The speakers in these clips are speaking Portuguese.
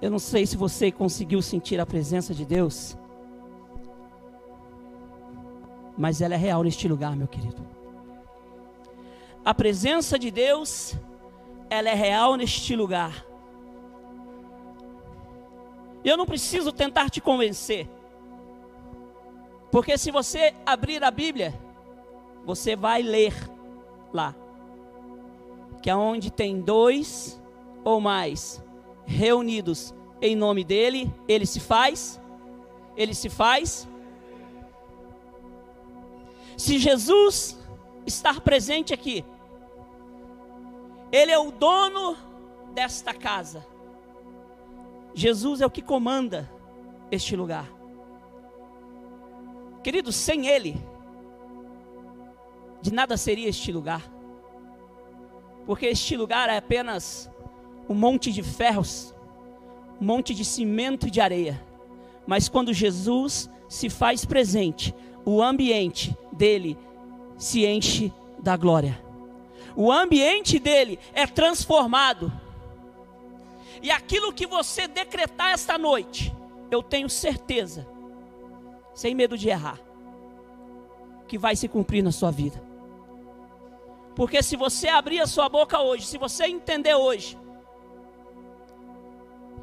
Eu não sei se você conseguiu sentir a presença de Deus, mas ela é real neste lugar, meu querido. A presença de Deus, ela é real neste lugar. Eu não preciso tentar te convencer, porque se você abrir a Bíblia, você vai ler lá que aonde tem dois ou mais reunidos em nome dele, ele se faz, ele se faz. Se Jesus estar presente aqui, ele é o dono desta casa. Jesus é o que comanda este lugar. Queridos, sem ele, de nada seria este lugar. Porque este lugar é apenas um monte de ferros, um monte de cimento e de areia. Mas quando Jesus se faz presente, o ambiente dele se enche da glória. O ambiente dele é transformado. E aquilo que você decretar esta noite, eu tenho certeza, sem medo de errar, que vai se cumprir na sua vida. Porque se você abrir a sua boca hoje, se você entender hoje,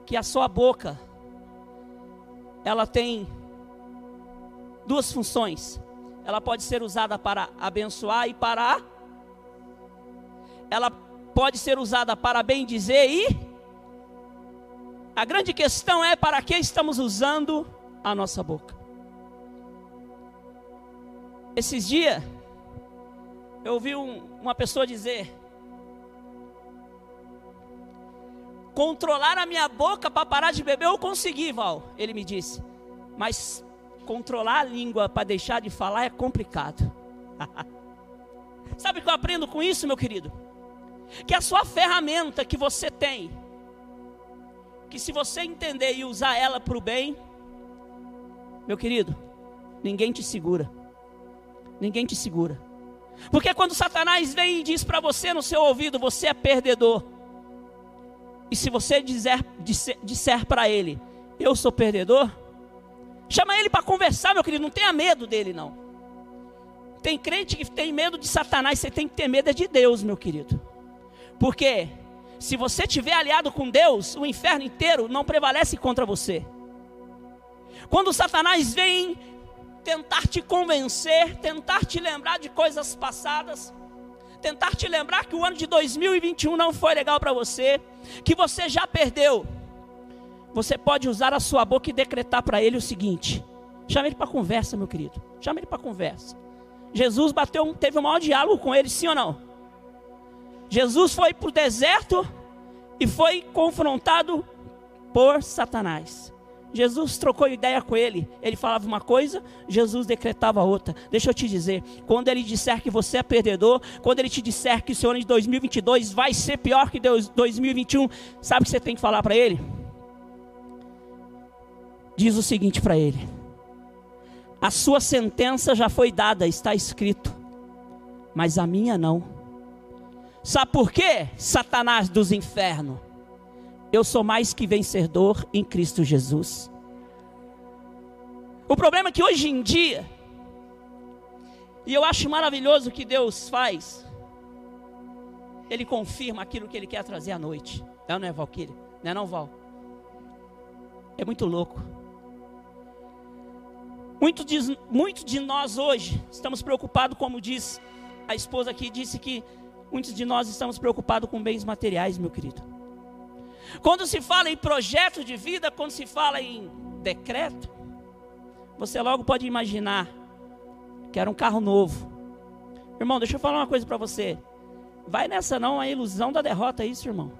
que a sua boca ela tem duas funções. Ela pode ser usada para abençoar e para ela pode ser usada para bem dizer e a grande questão é para que estamos usando a nossa boca. Esses dias eu ouvi um, uma pessoa dizer Controlar a minha boca para parar de beber eu consegui, Val. Ele me disse. Mas controlar a língua para deixar de falar é complicado. Sabe o que eu aprendo com isso, meu querido? Que a sua ferramenta que você tem, que se você entender e usar ela para o bem, meu querido, ninguém te segura. Ninguém te segura. Porque quando Satanás vem e diz para você no seu ouvido, você é perdedor. E se você disser, disser para ele, eu sou perdedor, chama ele para conversar, meu querido, não tenha medo dele não. Tem crente que tem medo de Satanás, você tem que ter medo é de Deus, meu querido. Porque se você tiver aliado com Deus, o inferno inteiro não prevalece contra você. Quando Satanás vem tentar te convencer, tentar te lembrar de coisas passadas, tentar te lembrar que o ano de 2021 não foi legal para você, que você já perdeu, você pode usar a sua boca e decretar para ele o seguinte: chama ele para conversa, meu querido, chama ele para conversa. Jesus bateu, teve um maior diálogo com ele, sim ou não? Jesus foi para o deserto e foi confrontado por Satanás. Jesus trocou ideia com ele. Ele falava uma coisa, Jesus decretava outra. Deixa eu te dizer, quando ele disser que você é perdedor, quando ele te disser que o seu ano de 2022 vai ser pior que 2021, sabe o que você tem que falar para ele? Diz o seguinte para ele: A sua sentença já foi dada, está escrito, mas a minha não. Sabe por quê, Satanás dos infernos? Eu sou mais que vencedor em Cristo Jesus. O problema é que hoje em dia, e eu acho maravilhoso o que Deus faz, Ele confirma aquilo que Ele quer trazer à noite. Não, não é Valquíria? Não é não, Val? É muito louco. Muito de, muito de nós hoje estamos preocupados, como diz a esposa aqui, disse que muitos de nós estamos preocupados com bens materiais, meu querido. Quando se fala em projeto de vida, quando se fala em decreto, você logo pode imaginar que era um carro novo. Irmão, deixa eu falar uma coisa para você. Vai nessa não, a ilusão da derrota é isso, irmão.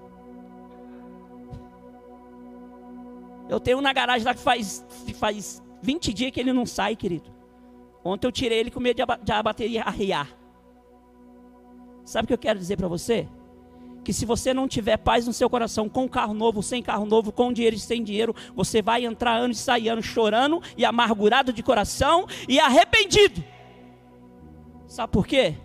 Eu tenho um na garagem lá que faz, faz 20 dias que ele não sai, querido. Ontem eu tirei ele com medo de a bateria arriar. Sabe o que eu quero dizer para você? Que se você não tiver paz no seu coração, com carro novo, sem carro novo, com dinheiro e sem dinheiro, você vai entrar anos e sair anos chorando e amargurado de coração e arrependido. Sabe por quê?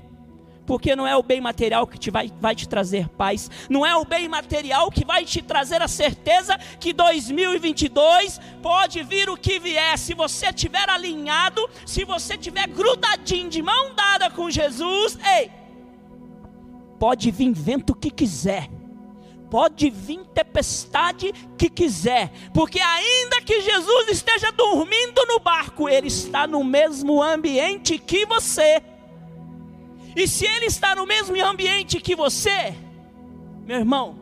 Porque não é o bem material que te vai, vai te trazer paz, não é o bem material que vai te trazer a certeza que 2022 pode vir o que vier. Se você estiver alinhado, se você estiver grudadinho de mão dada com Jesus, ei, pode vir vento que quiser pode vir tempestade que quiser, porque ainda que Jesus esteja dormindo no barco, ele está no mesmo ambiente que você. E se ele está no mesmo ambiente que você, meu irmão,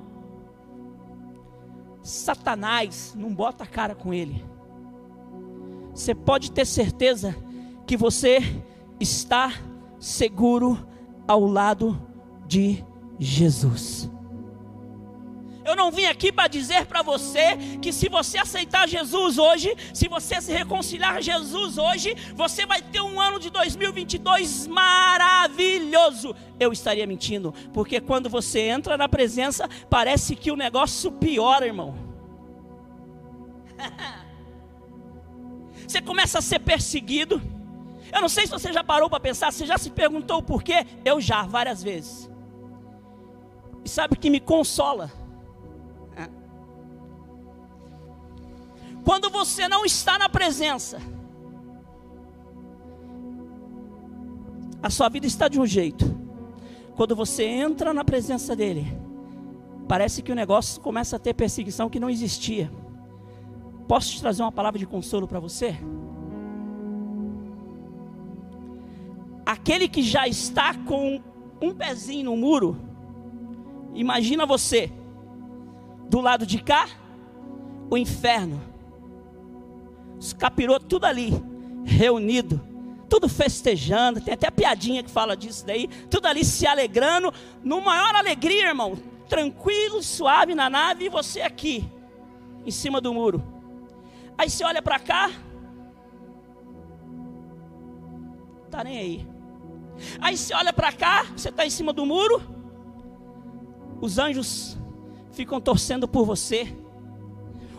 Satanás não bota a cara com ele. Você pode ter certeza que você está seguro ao lado de Jesus. Eu não vim aqui para dizer para você que se você aceitar Jesus hoje, se você se reconciliar a Jesus hoje, você vai ter um ano de 2022 maravilhoso. Eu estaria mentindo, porque quando você entra na presença, parece que o negócio piora, irmão. Você começa a ser perseguido. Eu não sei se você já parou para pensar, você já se perguntou o porquê? Eu já, várias vezes. E sabe o que me consola? Quando você não está na presença, a sua vida está de um jeito. Quando você entra na presença dele, parece que o negócio começa a ter perseguição que não existia. Posso te trazer uma palavra de consolo para você? Aquele que já está com um pezinho no muro, imagina você do lado de cá, o inferno os capirotos tudo ali, reunido, tudo festejando, tem até piadinha que fala disso daí, tudo ali se alegrando, no maior alegria, irmão, tranquilo, suave na nave, e você aqui, em cima do muro. Aí você olha para cá, tá nem aí. Aí você olha para cá, você está em cima do muro, os anjos ficam torcendo por você.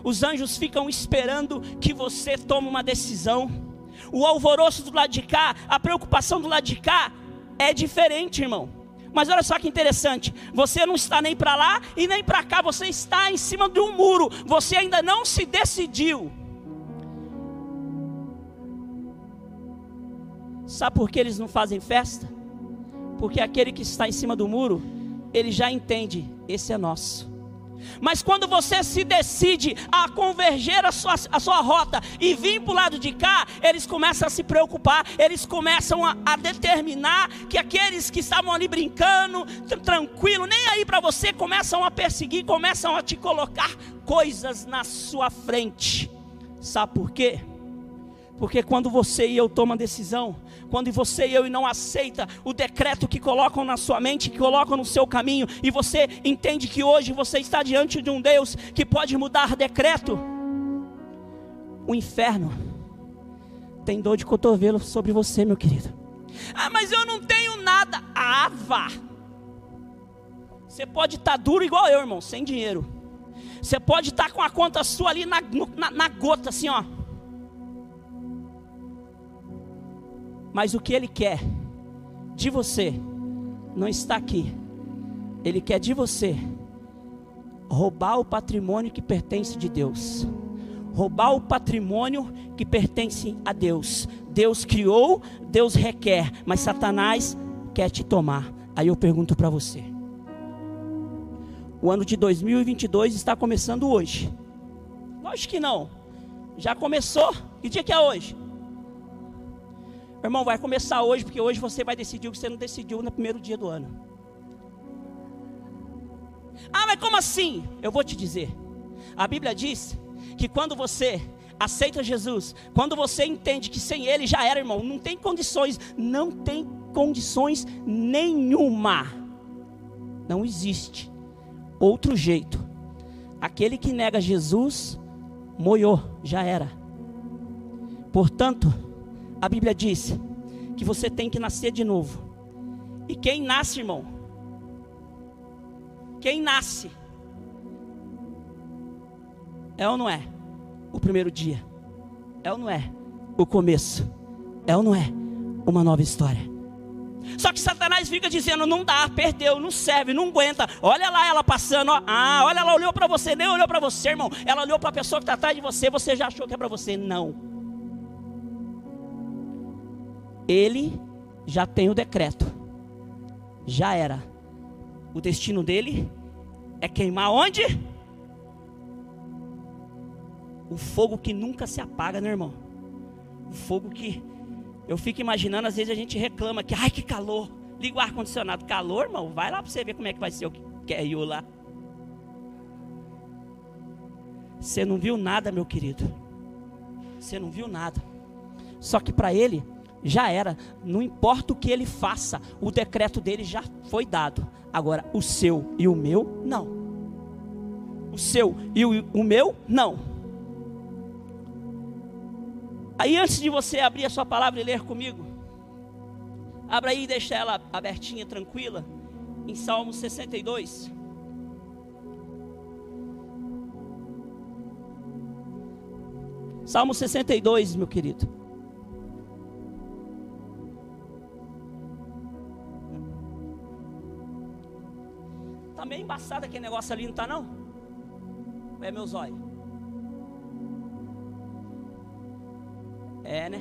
Os anjos ficam esperando que você tome uma decisão. O alvoroço do lado de cá, a preocupação do lado de cá é diferente, irmão. Mas olha só que interessante, você não está nem para lá e nem para cá, você está em cima de um muro, você ainda não se decidiu. Sabe por que eles não fazem festa? Porque aquele que está em cima do muro, ele já entende, esse é nosso. Mas quando você se decide a converger a sua, a sua rota e vir para o lado de cá, eles começam a se preocupar, eles começam a, a determinar que aqueles que estavam ali brincando, tranquilo, nem aí para você, começam a perseguir, começam a te colocar coisas na sua frente. Sabe por quê? Porque quando você e eu tomam decisão, quando você e eu não aceita o decreto que colocam na sua mente, que colocam no seu caminho, e você entende que hoje você está diante de um Deus que pode mudar decreto, o inferno tem dor de cotovelo sobre você, meu querido. Ah, mas eu não tenho nada. Ah, vá. Você pode estar tá duro igual eu, irmão, sem dinheiro. Você pode estar tá com a conta sua ali na, na, na gota, assim, ó. Mas o que Ele quer de você não está aqui. Ele quer de você roubar o patrimônio que pertence de Deus. Roubar o patrimônio que pertence a Deus. Deus criou, Deus requer, mas Satanás quer te tomar. Aí eu pergunto para você: o ano de 2022 está começando hoje? Lógico que não. Já começou. Que dia que é hoje? Irmão, vai começar hoje, porque hoje você vai decidir o que você não decidiu no primeiro dia do ano. Ah, mas como assim? Eu vou te dizer. A Bíblia diz que quando você aceita Jesus, quando você entende que sem Ele já era, irmão, não tem condições, não tem condições nenhuma. Não existe outro jeito. Aquele que nega Jesus, moiou, já era. Portanto, a Bíblia diz que você tem que nascer de novo. E quem nasce, irmão? Quem nasce? É ou não é? O primeiro dia. É ou não é? O começo. É ou não é? Uma nova história. Só que Satanás fica dizendo: não dá, perdeu, não serve, não aguenta. Olha lá ela passando, ó. ah, olha, ela olhou para você, nem olhou para você, irmão. Ela olhou para a pessoa que está atrás de você, você já achou que é para você. Não. Ele já tem o decreto, já era. O destino dele é queimar onde? O fogo que nunca se apaga, né, irmão? O fogo que eu fico imaginando, às vezes a gente reclama que, ai, que calor. Liga o ar-condicionado. Calor, irmão? Vai lá para você ver como é que vai ser o que é eu lá. Você não viu nada, meu querido. Você não viu nada. Só que para ele já era. Não importa o que ele faça, o decreto dele já foi dado. Agora, o seu e o meu, não. O seu e o, o meu, não. Aí antes de você abrir a sua palavra e ler comigo, abra aí e deixa ela abertinha, tranquila, em Salmo 62. Salmo 62, meu querido. Embaçado aquele negócio ali, não tá não? É meu zóio. É, né?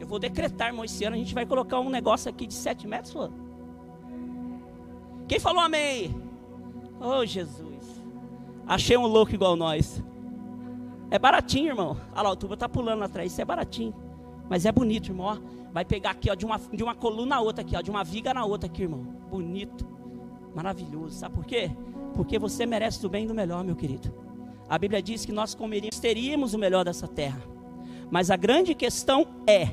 Eu vou decretar, irmão, esse ano a gente vai colocar um negócio aqui de 7 metros, falou. Quem falou amém? Oh, Jesus. Achei um louco igual nós. É baratinho, irmão. Olha lá, o tubo tá pulando atrás. Isso é baratinho. Mas é bonito, irmão. Ó. Vai pegar aqui, ó, de uma, de uma coluna a outra aqui, ó, de uma viga na outra aqui, irmão. Bonito. Maravilhoso. Sabe por quê? Porque você merece do bem e do melhor, meu querido. A Bíblia diz que nós comeríamos, teríamos o melhor dessa terra. Mas a grande questão é: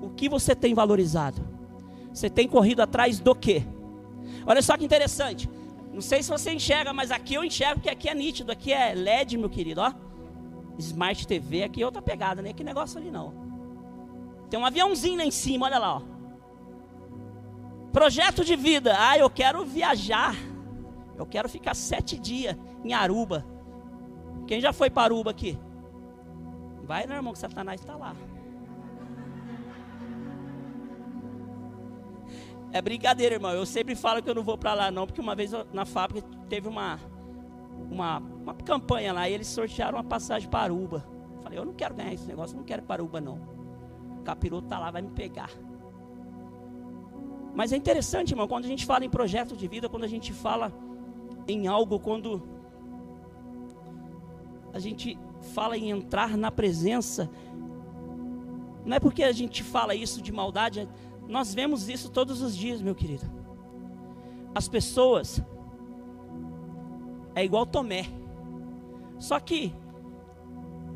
o que você tem valorizado? Você tem corrido atrás do quê? Olha só que interessante. Não sei se você enxerga, mas aqui eu enxergo que aqui é nítido, aqui é LED, meu querido, ó. Smart TV, aqui é outra pegada, nem né? que negócio ali não. Tem um aviãozinho lá em cima, olha lá, ó. Projeto de vida. Ah, eu quero viajar. Eu quero ficar sete dias em Aruba. Quem já foi para Aruba aqui? Vai, meu irmão, que Satanás está lá. É brincadeira, irmão. Eu sempre falo que eu não vou para lá, não, porque uma vez na fábrica teve uma, uma, uma campanha lá e eles sortearam uma passagem para Aruba. Falei, eu não quero ganhar esse negócio, não quero para Aruba, não. O capiroto está lá, vai me pegar. Mas é interessante, irmão, quando a gente fala em projeto de vida, quando a gente fala em algo, quando a gente fala em entrar na presença, não é porque a gente fala isso de maldade, nós vemos isso todos os dias, meu querido. As pessoas é igual Tomé, só que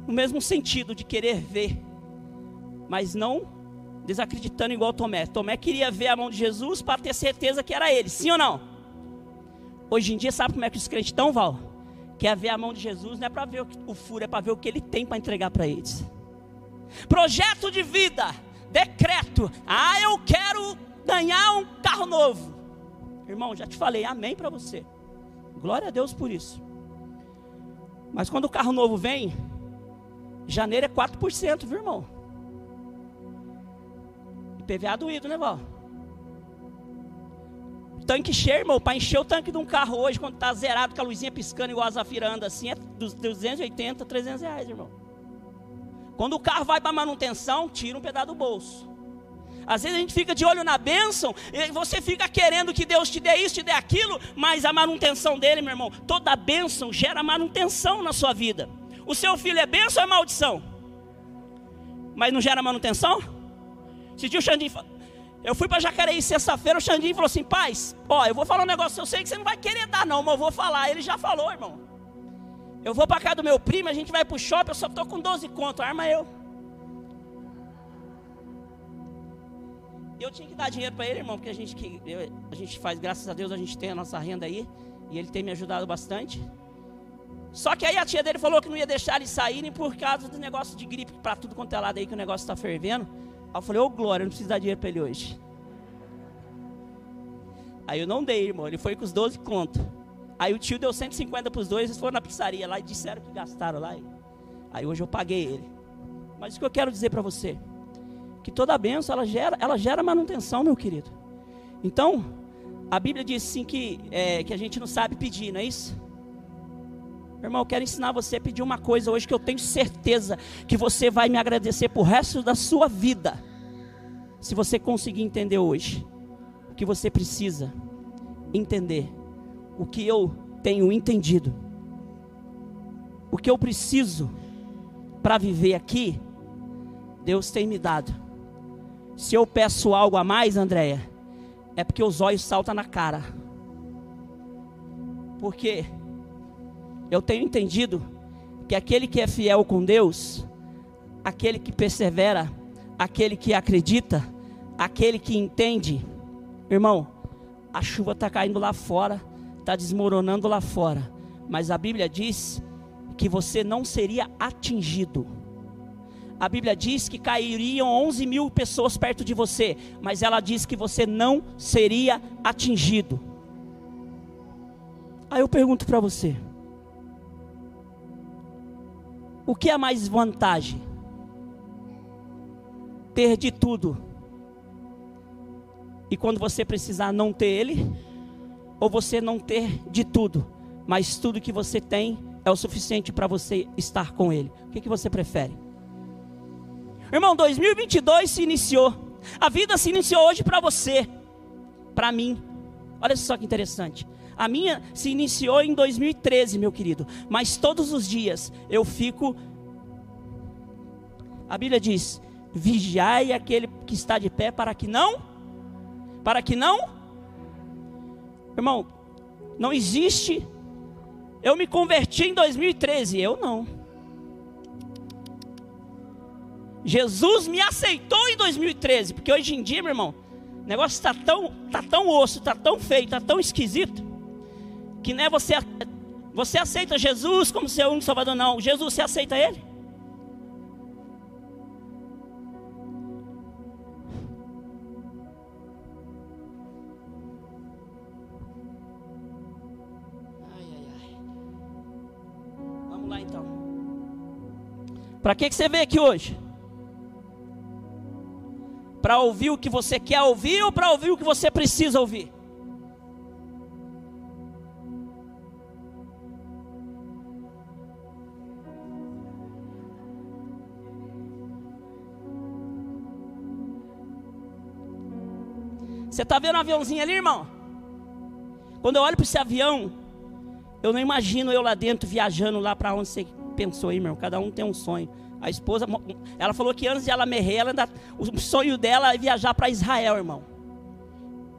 no mesmo sentido de querer ver, mas não desacreditando igual Tomé. Tomé queria ver a mão de Jesus para ter certeza que era ele, sim ou não? Hoje em dia, sabe como é que os crentes estão, Val? Quer ver a mão de Jesus, não é para ver o, o furo, é para ver o que ele tem para entregar para eles. Projeto de vida, decreto. Ah, eu quero ganhar um carro novo. Irmão, já te falei, amém para você. Glória a Deus por isso. Mas quando o carro novo vem, janeiro é 4%, viu, irmão? IPVA doído, né, Val? Tanque cheio, irmão, para encher o tanque de um carro hoje, quando está zerado, com a luzinha piscando igual a Zafira anda assim, é dos 280, 300 reais, irmão. Quando o carro vai para manutenção, tira um pedaço do bolso. Às vezes a gente fica de olho na bênção, e você fica querendo que Deus te dê isso, te dê aquilo, mas a manutenção dele, meu irmão, toda bênção gera manutenção na sua vida. O seu filho é bênção ou é maldição? Mas não gera manutenção? Se o Xandinho eu fui para Jacareí sexta-feira, o Xandinho falou assim: Paz, ó, eu vou falar um negócio, eu sei que você não vai querer dar, não, mas eu vou falar. Ele já falou, irmão. Eu vou para casa do meu primo, a gente vai pro shopping, eu só tô com 12 conto, arma eu. Eu tinha que dar dinheiro para ele, irmão, porque a gente, que, eu, a gente faz, graças a Deus, a gente tem a nossa renda aí. E ele tem me ajudado bastante. Só que aí a tia dele falou que não ia deixar eles saírem por causa do negócio de gripe para tudo quanto é lado aí, que o negócio está fervendo. Aí eu falei, ô oh, Glória, não preciso dar dinheiro para ele hoje. Aí eu não dei, irmão. Ele foi com os 12 contos. Aí o tio deu 150 para os dois, eles foram na pizzaria lá e disseram que gastaram lá. Aí hoje eu paguei ele. Mas o que eu quero dizer para você, que toda benção ela gera, ela gera manutenção, meu querido. Então, a Bíblia diz sim que, é, que a gente não sabe pedir, não é isso? Irmão, eu quero ensinar você a pedir uma coisa hoje que eu tenho certeza que você vai me agradecer por resto da sua vida. Se você conseguir entender hoje o que você precisa entender, o que eu tenho entendido, o que eu preciso para viver aqui, Deus tem me dado. Se eu peço algo a mais, Andréia, é porque os olhos saltam na cara. Porque eu tenho entendido que aquele que é fiel com Deus, aquele que persevera, aquele que acredita, aquele que entende, irmão, a chuva está caindo lá fora, está desmoronando lá fora, mas a Bíblia diz que você não seria atingido. A Bíblia diz que cairiam 11 mil pessoas perto de você, mas ela diz que você não seria atingido. Aí eu pergunto para você: o que é mais vantagem? Ter de tudo e quando você precisar não ter ele, ou você não ter de tudo, mas tudo que você tem é o suficiente para você estar com ele. O que, que você prefere? Irmão, 2022 se iniciou. A vida se iniciou hoje para você, para mim. Olha só que interessante. A minha se iniciou em 2013, meu querido. Mas todos os dias eu fico. A Bíblia diz: vigiai aquele que está de pé para que não. Para que não. Irmão, não existe. Eu me converti em 2013. Eu não. Jesus me aceitou em 2013, porque hoje em dia, meu irmão, o negócio está tão, tá tão osso, está tão feio, está tão esquisito, que não é você, você aceita Jesus como seu único salvador, não. Jesus, você aceita Ele? Ai, ai, ai. Vamos lá então. Para que, que você veio aqui hoje? Para ouvir o que você quer ouvir ou para ouvir o que você precisa ouvir? Você está vendo o um aviãozinho ali, irmão? Quando eu olho para esse avião, eu não imagino eu lá dentro viajando lá para onde você pensou aí, irmão. Cada um tem um sonho. A esposa, ela falou que antes de ela morrer, ela ainda, o sonho dela é viajar para Israel, irmão.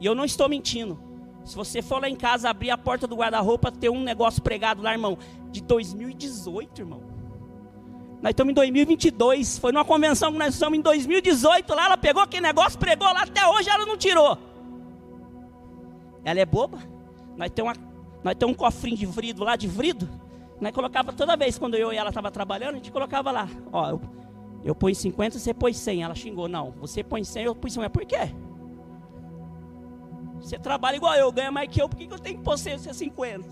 E eu não estou mentindo. Se você for lá em casa abrir a porta do guarda-roupa, ter um negócio pregado lá, irmão, de 2018, irmão. Nós estamos em 2022. Foi numa convenção que nós estamos em 2018 lá. Ela pegou aquele negócio, pregou lá. Até hoje ela não tirou. Ela é boba. Nós temos, uma, nós temos um cofrinho de vrido lá, de vrido. Nós colocava toda vez quando eu e ela estava trabalhando, a gente colocava lá. Ó, eu, eu põe 50, você põe 100. Ela xingou, não. Você põe 100, eu põe 100. Mas por quê? Você trabalha igual eu, ganha mais que eu, por que, eu tenho que pôr você 50?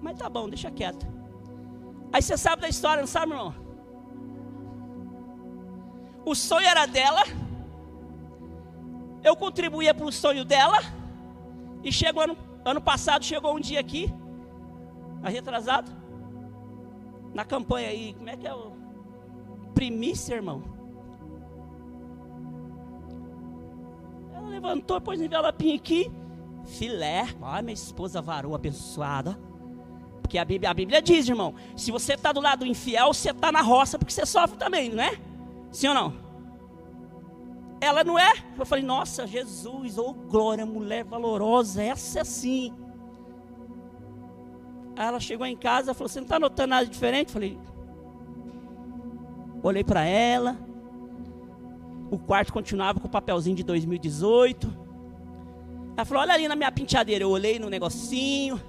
Mas tá bom, deixa quieto. Aí você sabe da história, não sabe, irmão? O sonho era dela. Eu contribuía para o sonho dela. E chegou ano, ano passado, chegou um dia aqui, retrasado, na campanha aí, como é que é o primícia, irmão? Ela levantou, pôs envelopinho aqui, filé. Olha, minha esposa varou, abençoada. Porque a Bíblia, a Bíblia diz, irmão, se você está do lado infiel, você está na roça, porque você sofre também, não é? Sim ou não? Ela não é? Eu falei, nossa, Jesus, ô oh, glória, mulher valorosa, essa é sim. Aí ela chegou em casa falou: Você não está notando nada diferente? Eu falei: Olhei para ela. O quarto continuava com o papelzinho de 2018. Ela falou: Olha ali na minha penteadeira. Eu olhei no negocinho.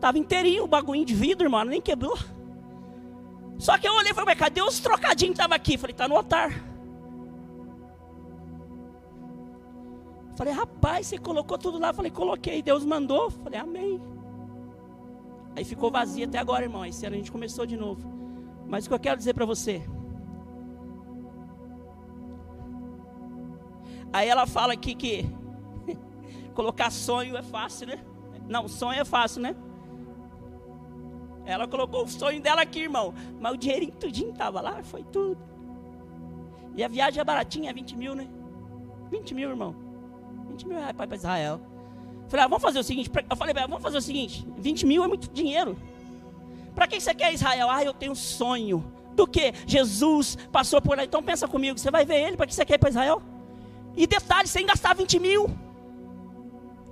Tava inteirinho o bagulho de vidro, irmão, nem quebrou. Só que eu olhei e falei, mas cadê os trocadinhos que estavam aqui? Falei, tá no altar. Falei, rapaz, você colocou tudo lá? Falei, coloquei, Deus mandou. Falei, amém. Aí ficou vazio até agora, irmão. Esse ano a gente começou de novo. Mas o que eu quero dizer para você? Aí ela fala aqui que colocar sonho é fácil, né? Não, sonho é fácil, né? Ela colocou o sonho dela aqui, irmão. Mas o dinheirinho tudinho estava lá, foi tudo. E a viagem é baratinha, 20 mil, né? 20 mil, irmão. 20 mil reais para Israel. Falei, ah, vamos fazer o seguinte. Eu falei, vamos fazer o seguinte: 20 mil é muito dinheiro. Para quem você quer Israel? Ah, eu tenho um sonho. Do que? Jesus passou por lá. Então pensa comigo, você vai ver ele, para que você quer ir para Israel? E detalhe, sem gastar 20 mil.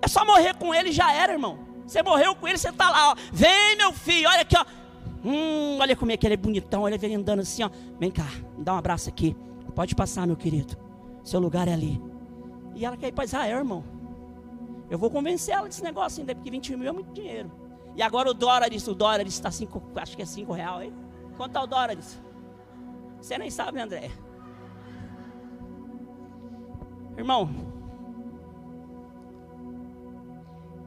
É só morrer com ele já era, irmão. Você morreu com ele, você está lá, ó. Vem, meu filho, olha aqui, ó. Hum, olha como é que ele é bonitão, olha ele andando assim, ó. Vem cá, dá um abraço aqui. Pode passar, meu querido. Seu lugar é ali. E ela quer ir para Israel, irmão. Eu vou convencer ela desse negócio ainda, porque 20 mil é muito dinheiro. E agora o dólar, o dólar está 5, acho que é 5 real, hein? Quanto está o dólar? Você nem sabe, né, André? Irmão,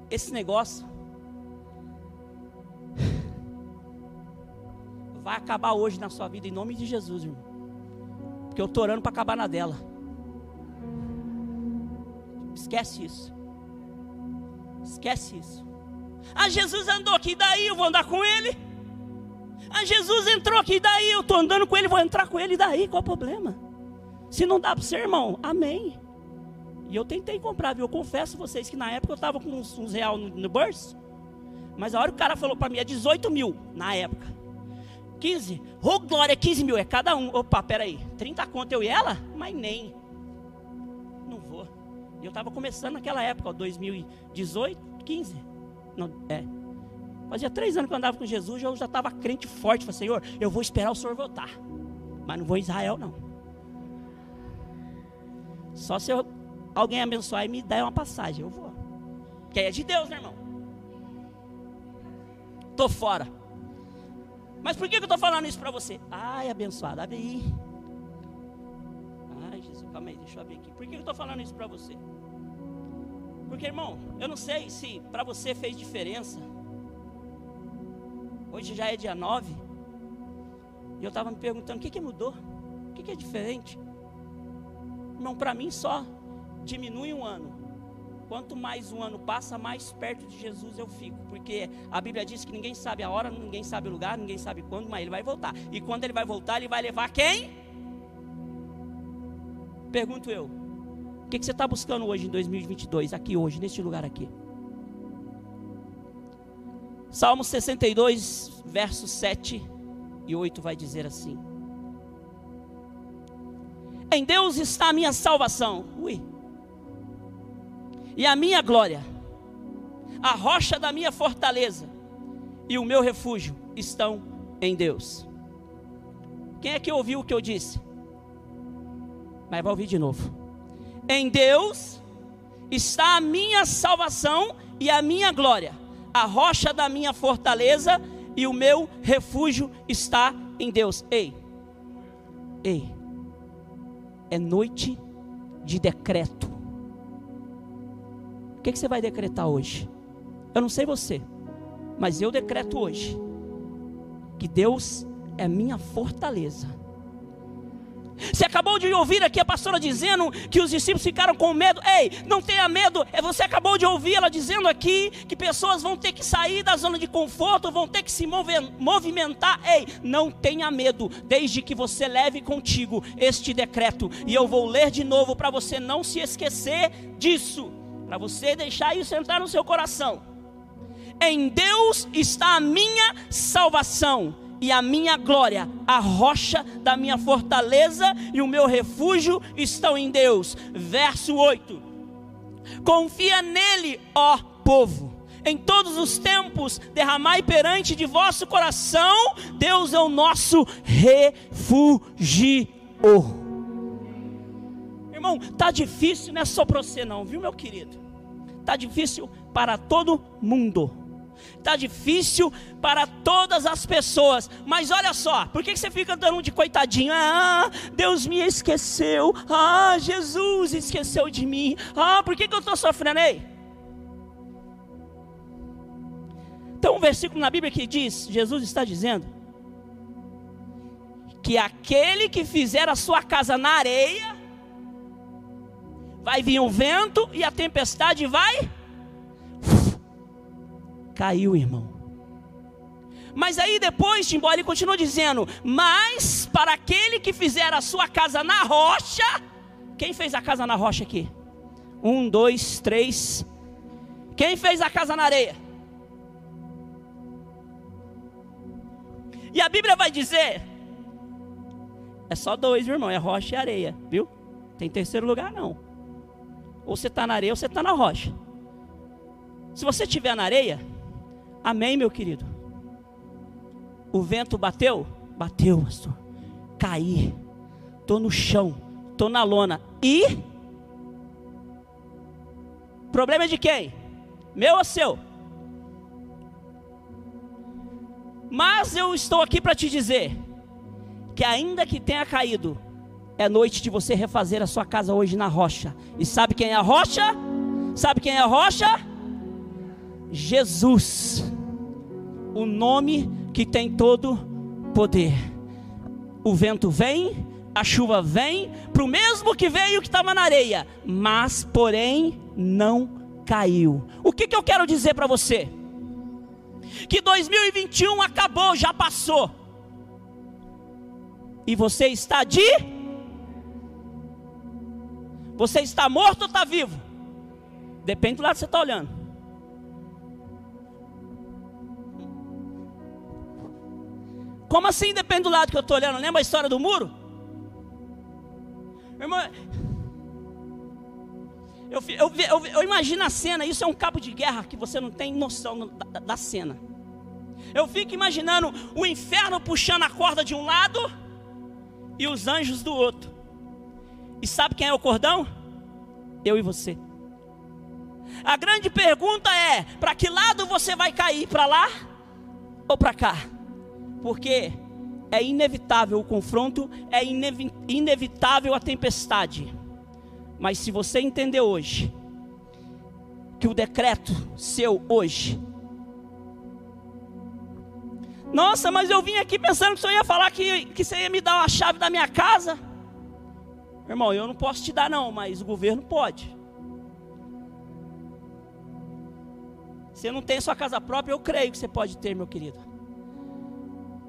esse negócio vai acabar hoje na sua vida, em nome de Jesus, irmão. Porque eu estou orando para acabar na dela. Esquece isso. Esquece isso. Ah, Jesus andou aqui, daí eu vou andar com ele. Ah, Jesus entrou aqui, daí eu estou andando com ele, vou entrar com ele, daí qual o problema? Se não dá para ser irmão, amém. E eu tentei comprar, viu? Eu confesso a vocês que na época eu estava com uns, uns real no, no bolso. Mas a hora que o cara falou para mim, é 18 mil na época. 15? Ô oh, glória, 15 mil, é cada um. Opa, peraí. 30 conto eu e ela? Mas nem. Não vou. Eu estava começando naquela época, ó, 2018, 15. Não, é. Fazia três anos que eu andava com Jesus, eu já estava crente forte. Falei, Senhor, eu vou esperar o Senhor voltar. Mas não vou em Israel, não. Só se eu alguém abençoar e me der uma passagem, eu vou. Que é de Deus, né, irmão? Tô fora. Mas por que, eu estou falando isso para você? Ai, abençoado, abre aí. Ai, Jesus, calma aí, deixa eu abrir aqui. Por que, que eu estou falando isso para você? Porque, irmão, eu não sei se para você fez diferença. Hoje já é dia 9. E eu estava me perguntando: o que, que mudou? O que, que é diferente? Irmão, para mim só diminui um ano. Quanto mais um ano passa, mais perto de Jesus eu fico. Porque a Bíblia diz que ninguém sabe a hora, ninguém sabe o lugar, ninguém sabe quando, mas ele vai voltar. E quando ele vai voltar, ele vai levar quem? Pergunto eu. O que, que você está buscando hoje em 2022, aqui hoje, neste lugar aqui? Salmo 62, versos 7 e 8 vai dizer assim: Em Deus está a minha salvação. Ui e a minha glória, a rocha da minha fortaleza e o meu refúgio estão em Deus. Quem é que ouviu o que eu disse? Mas vai ouvir de novo. Em Deus está a minha salvação e a minha glória, a rocha da minha fortaleza e o meu refúgio está em Deus. Ei, ei, é noite de decreto que, que você vai decretar hoje? Eu não sei você, mas eu decreto hoje que Deus é minha fortaleza. Você acabou de ouvir aqui a pastora dizendo que os discípulos ficaram com medo. Ei, não tenha medo. É você acabou de ouvir ela dizendo aqui que pessoas vão ter que sair da zona de conforto, vão ter que se movimentar. Ei, não tenha medo, desde que você leve contigo este decreto. E eu vou ler de novo para você não se esquecer disso para você deixar isso entrar no seu coração. Em Deus está a minha salvação e a minha glória, a rocha da minha fortaleza e o meu refúgio estão em Deus. Verso 8: Confia nele, ó povo. Em todos os tempos, derramai perante de vosso coração, Deus é o nosso refúgio. Irmão, tá difícil, não é só para você não, viu, meu querido? Está difícil para todo mundo. Está difícil para todas as pessoas. Mas olha só, por que você fica dando de coitadinho? Ah, Deus me esqueceu. Ah, Jesus esqueceu de mim. Ah, por que eu estou sofrendo aí? Tem um versículo na Bíblia que diz: Jesus está dizendo que aquele que fizer a sua casa na areia vai vir um vento e a tempestade vai. Caiu, irmão. Mas aí depois, Timbó, ele continua dizendo: Mas para aquele que fizer a sua casa na rocha, quem fez a casa na rocha aqui? Um, dois, três. Quem fez a casa na areia? E a Bíblia vai dizer: é só dois, irmão, é rocha e areia, viu? Tem terceiro lugar não. Ou você está na areia ou você está na rocha. Se você estiver na areia, amém, meu querido. O vento bateu? Bateu, pastor. Caí. Estou no chão. Estou na lona. E? Problema de quem? Meu ou seu? Mas eu estou aqui para te dizer que ainda que tenha caído, é noite de você refazer a sua casa hoje na rocha. E sabe quem é a rocha? Sabe quem é a rocha? Jesus. O nome que tem todo poder. O vento vem, a chuva vem, para o mesmo que veio que estava na areia, mas porém não caiu. O que, que eu quero dizer para você? Que 2021 acabou, já passou. E você está de você está morto ou está vivo? Depende do lado que você está olhando. Como assim depende do lado que eu estou olhando? Lembra a história do muro? Irmão, eu, eu, eu, eu, imagino a cena, isso é um cabo de guerra que você não tem noção da, da cena. Eu fico imaginando o inferno puxando a corda de um lado e os anjos do outro. E sabe quem é o cordão? Eu e você. A grande pergunta é: para que lado você vai cair? Para lá ou para cá? Porque é inevitável o confronto, é inevitável a tempestade. Mas se você entender hoje que o decreto seu hoje nossa, mas eu vim aqui pensando que você ia falar que, que você ia me dar a chave da minha casa. Irmão, eu não posso te dar não, mas o governo pode. Você não tem sua casa própria, eu creio que você pode ter, meu querido.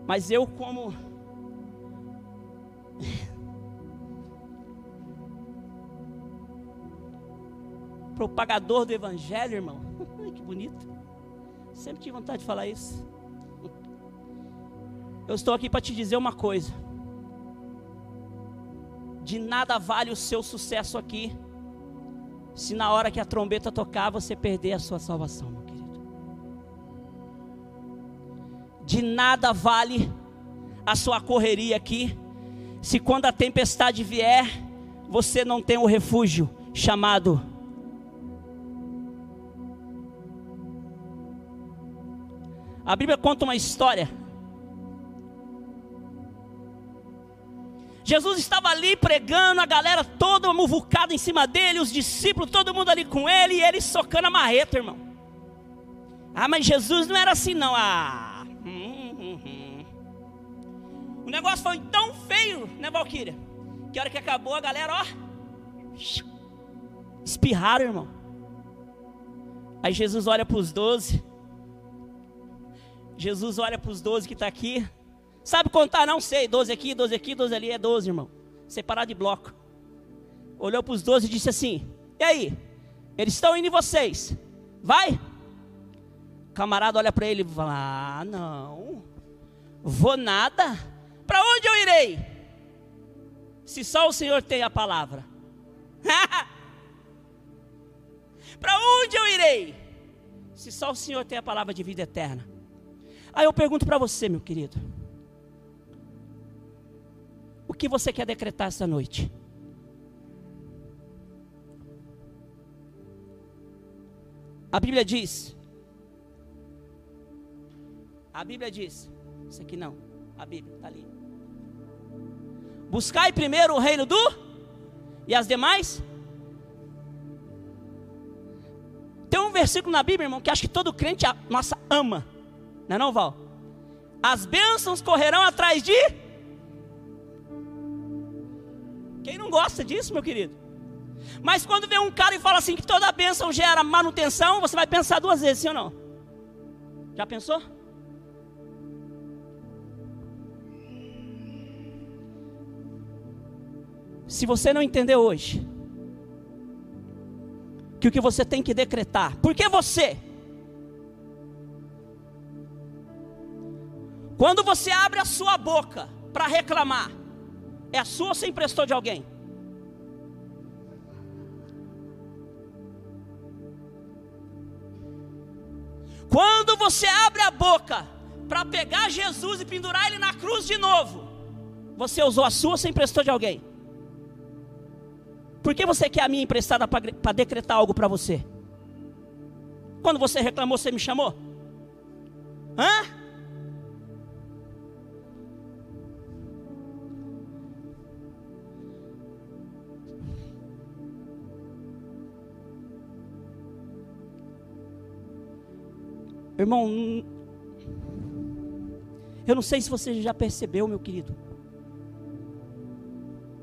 Mas eu como propagador do evangelho, irmão. que bonito. Sempre tive vontade de falar isso. Eu estou aqui para te dizer uma coisa de nada vale o seu sucesso aqui, se na hora que a trombeta tocar você perder a sua salvação, meu querido. De nada vale a sua correria aqui, se quando a tempestade vier, você não tem o refúgio chamado A Bíblia conta uma história Jesus estava ali pregando, a galera toda muvucada em cima dele, os discípulos, todo mundo ali com ele, e ele socando a marreta, irmão. Ah, mas Jesus não era assim, não. Ah, hum, hum, hum. O negócio foi tão feio, né, Valquíria? Que a hora que acabou, a galera, ó, espirraram, irmão. Aí Jesus olha para os doze. Jesus olha para os doze que está aqui. Sabe contar? Não sei. 12 aqui, 12 aqui, 12 ali. É 12, irmão. Separado de bloco. Olhou para os 12 e disse assim: E aí? Eles estão indo em vocês. Vai? O camarada olha para ele e fala: Ah, não. Vou nada. Para onde eu irei? Se só o Senhor tem a palavra. para onde eu irei? Se só o Senhor tem a palavra de vida eterna. Aí eu pergunto para você, meu querido. O que você quer decretar essa noite? A Bíblia diz. A Bíblia diz. Isso aqui não. A Bíblia está ali. Buscai primeiro o reino do. E as demais? Tem um versículo na Bíblia, irmão, que acho que todo crente nossa ama. Não é não, Val? As bênçãos correrão atrás de quem não gosta disso, meu querido? Mas quando vem um cara e fala assim que toda bênção gera manutenção, você vai pensar duas vezes, sim ou não? Já pensou? Se você não entender hoje, que o que você tem que decretar, porque você, quando você abre a sua boca para reclamar, é a sua ou você emprestou de alguém? Quando você abre a boca para pegar Jesus e pendurar ele na cruz de novo, você usou a sua ou você emprestou de alguém? Por que você quer a minha emprestada para decretar algo para você? Quando você reclamou, você me chamou? Hã? Irmão, eu não sei se você já percebeu, meu querido.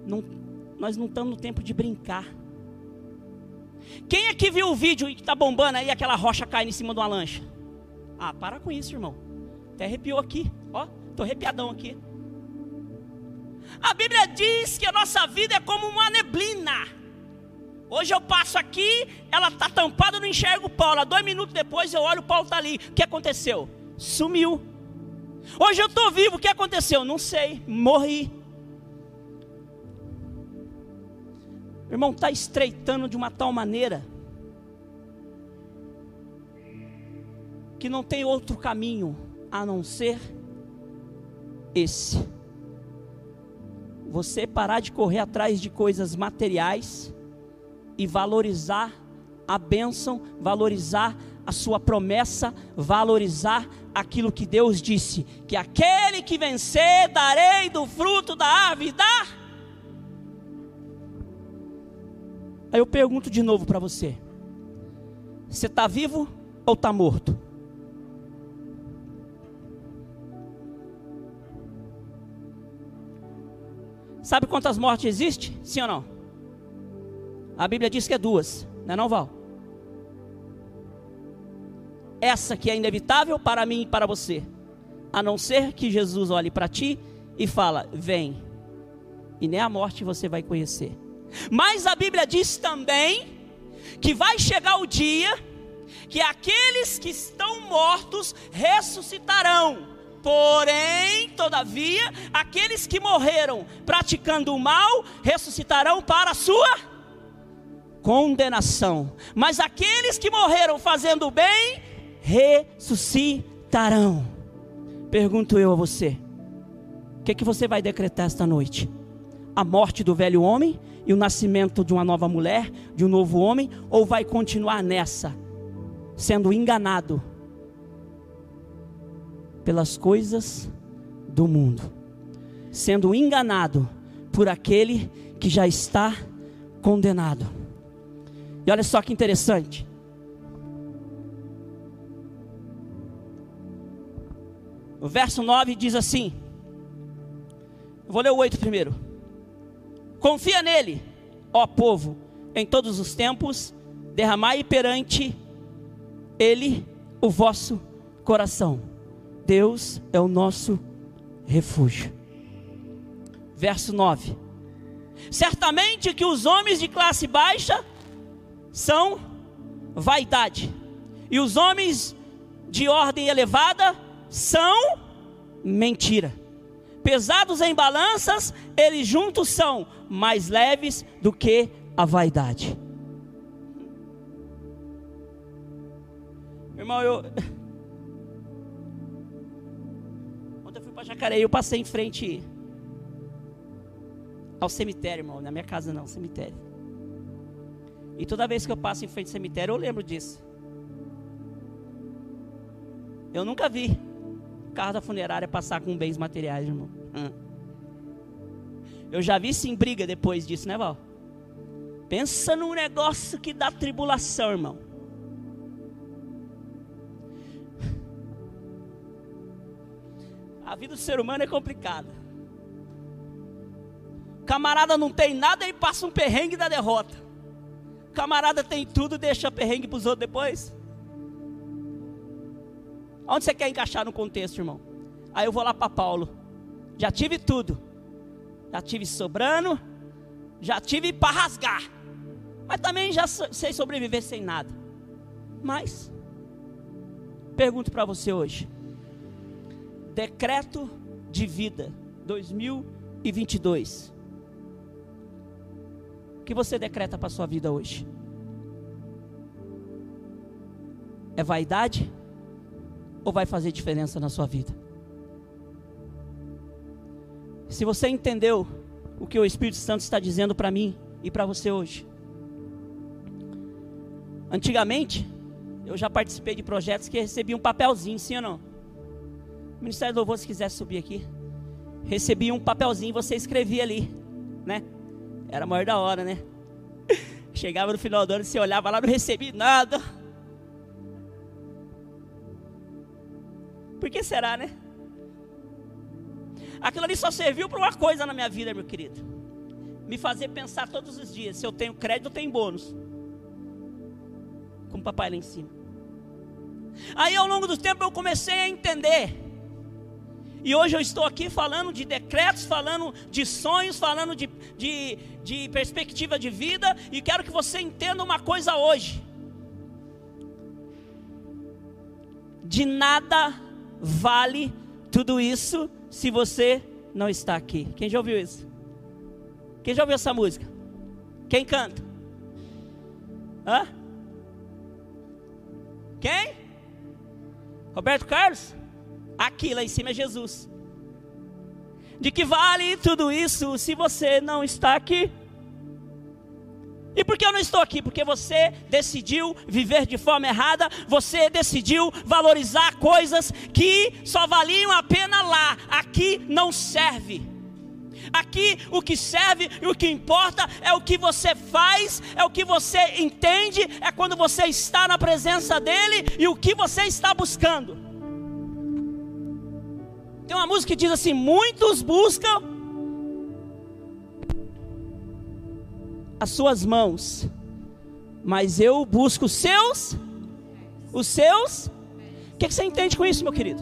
Não nós não estamos no tempo de brincar. Quem é que viu o vídeo e que está bombando aí aquela rocha caindo em cima de uma lancha? Ah, para com isso, irmão. Até arrepiou aqui. Ó, estou arrepiadão aqui. A Bíblia diz que a nossa vida é como uma neblina. Hoje eu passo aqui, ela está tampada, não enxergo o Paulo. Dois minutos depois eu olho, o Paulo está ali. O que aconteceu? Sumiu. Hoje eu estou vivo, o que aconteceu? Não sei, morri. Irmão, está estreitando de uma tal maneira que não tem outro caminho a não ser esse. Você parar de correr atrás de coisas materiais e valorizar a bênção, valorizar a sua promessa, valorizar aquilo que Deus disse: que aquele que vencer, darei do fruto da árvore da Aí eu pergunto de novo para você: você está vivo ou está morto? Sabe quantas mortes existem? Sim ou não? A Bíblia diz que é duas, não é não, Val? Essa que é inevitável para mim e para você. A não ser que Jesus olhe para ti e fala: "Vem". E nem a morte você vai conhecer. Mas a Bíblia diz também que vai chegar o dia que aqueles que estão mortos ressuscitarão. Porém, todavia, aqueles que morreram praticando o mal ressuscitarão para a sua condenação. Mas aqueles que morreram fazendo o bem ressuscitarão. Pergunto eu a você: o que, é que você vai decretar esta noite? A morte do velho homem e o nascimento de uma nova mulher, de um novo homem, ou vai continuar nessa, sendo enganado pelas coisas do mundo, sendo enganado por aquele que já está condenado. E olha só que interessante. O verso 9 diz assim: vou ler o 8 primeiro. Confia nele, ó povo, em todos os tempos, derramai perante ele o vosso coração. Deus é o nosso refúgio. Verso 9. Certamente que os homens de classe baixa são vaidade, e os homens de ordem elevada são mentira. Pesados em balanças, eles juntos são mais leves do que a vaidade. Irmão, eu. Ontem eu fui para Jacareí, eu passei em frente ao cemitério, irmão. Na minha casa não, cemitério. E toda vez que eu passo em frente ao cemitério, eu lembro disso. Eu nunca vi carro da funerária passar com bens materiais, irmão. Hum. Eu já vi sim briga depois disso, né, Val? Pensa num negócio que dá tribulação, irmão. A vida do ser humano é complicada. Camarada não tem nada e passa um perrengue da derrota. Camarada tem tudo, deixa perrengue para os outros depois. Onde você quer encaixar no contexto, irmão? Aí eu vou lá para Paulo. Já tive tudo. Já tive sobrando. Já tive para rasgar. Mas também já sei sobreviver sem nada. Mas, pergunto para você hoje: Decreto de vida 2022. Que você decreta para a sua vida hoje? É vaidade? Ou vai fazer diferença na sua vida? Se você entendeu o que o Espírito Santo está dizendo para mim e para você hoje. Antigamente, eu já participei de projetos que recebi um papelzinho, sim ou não? O Ministério do Louvor, se quiser subir aqui, recebia um papelzinho, você escrevia ali, né? Era a maior da hora, né? Chegava no final do ano, você olhava lá, não recebi nada. Por que será, né? Aquilo ali só serviu para uma coisa na minha vida, meu querido. Me fazer pensar todos os dias se eu tenho crédito ou tenho bônus. Com o papai lá em cima. Aí ao longo do tempo eu comecei a entender. E hoje eu estou aqui falando de decretos, falando de sonhos, falando de, de, de perspectiva de vida. E quero que você entenda uma coisa hoje. De nada vale tudo isso se você não está aqui. Quem já ouviu isso? Quem já ouviu essa música? Quem canta? Hã? Quem? Roberto Carlos? Aqui lá em cima é Jesus. De que vale tudo isso se você não está aqui? E por que eu não estou aqui? Porque você decidiu viver de forma errada, você decidiu valorizar coisas que só valiam a pena lá, aqui não serve. Aqui o que serve e o que importa é o que você faz, é o que você entende, é quando você está na presença dEle e o que você está buscando. Tem uma música que diz assim: muitos buscam as suas mãos, mas eu busco os seus, os seus. O que, que você entende com isso, meu querido?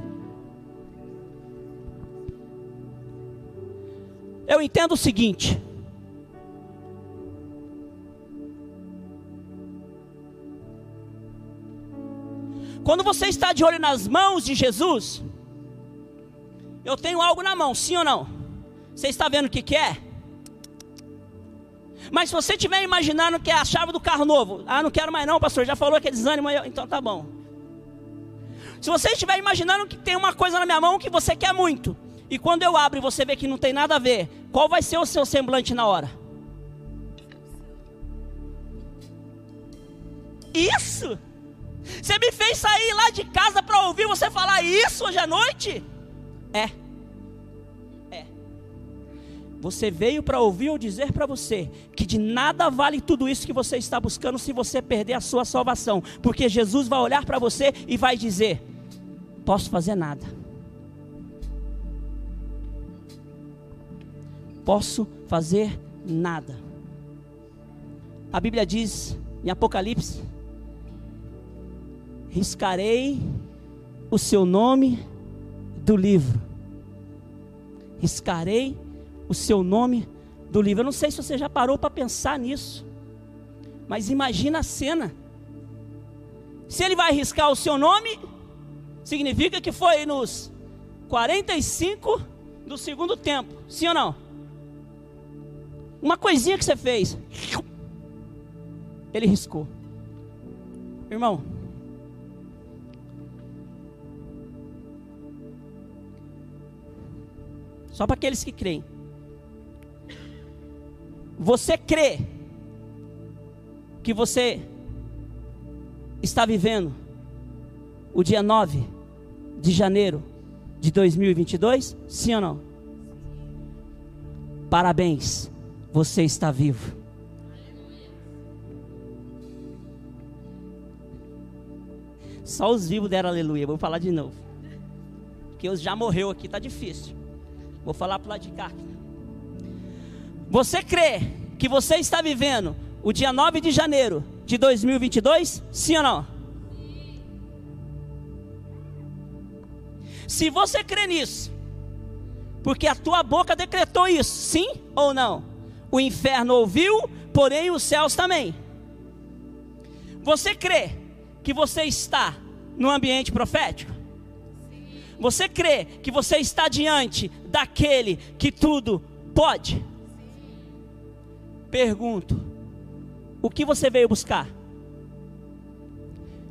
Eu entendo o seguinte. Quando você está de olho nas mãos de Jesus, eu tenho algo na mão, sim ou não? Você está vendo o que, que é? Mas se você estiver imaginando que é a chave do carro novo, ah, não quero mais não, pastor, já falou que é desânimo, então tá bom. Se você estiver imaginando que tem uma coisa na minha mão que você quer muito, e quando eu abro e você vê que não tem nada a ver, qual vai ser o seu semblante na hora? Isso! Você me fez sair lá de casa para ouvir você falar isso hoje à noite? É. Você veio para ouvir ou dizer para você que de nada vale tudo isso que você está buscando se você perder a sua salvação, porque Jesus vai olhar para você e vai dizer: Posso fazer nada. Posso fazer nada. A Bíblia diz em Apocalipse: Riscarei o seu nome do livro. Riscarei o seu nome do livro. Eu não sei se você já parou para pensar nisso, mas imagina a cena. Se ele vai arriscar o seu nome, significa que foi nos 45 do segundo tempo, sim ou não? Uma coisinha que você fez, ele riscou. Irmão, só para aqueles que creem. Você crê que você está vivendo o dia 9 de janeiro de 2022? Sim ou não? Parabéns, você está vivo. Só os vivos deram aleluia. Vou falar de novo. Porque os já morreu aqui, tá difícil. Vou falar para lado de cá. Você crê que você está vivendo o dia 9 de janeiro de 2022? Sim ou não? Se você crê nisso, porque a tua boca decretou isso, sim ou não? O inferno ouviu, porém os céus também. Você crê que você está no ambiente profético? Você crê que você está diante daquele que tudo pode? Pergunto: o que você veio buscar?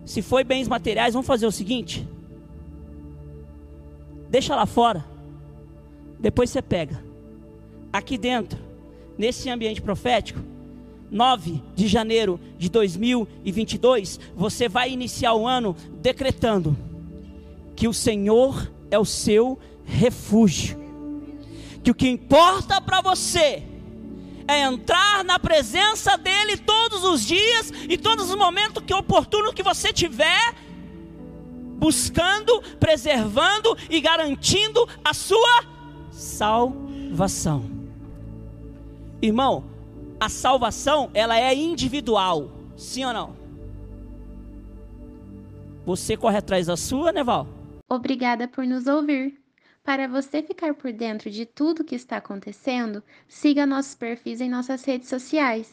Se foi bens materiais, vamos fazer o seguinte: deixa lá fora, depois você pega. Aqui dentro, nesse ambiente profético, 9 de janeiro de 2022, você vai iniciar o ano decretando que o Senhor é o seu refúgio. Que o que importa para você é entrar na presença dele todos os dias e todos os momentos que oportuno que você tiver, buscando, preservando e garantindo a sua salvação. Irmão, a salvação, ela é individual. Sim ou não? Você corre atrás da sua, Neval? Obrigada por nos ouvir. Para você ficar por dentro de tudo que está acontecendo, siga nossos perfis em nossas redes sociais.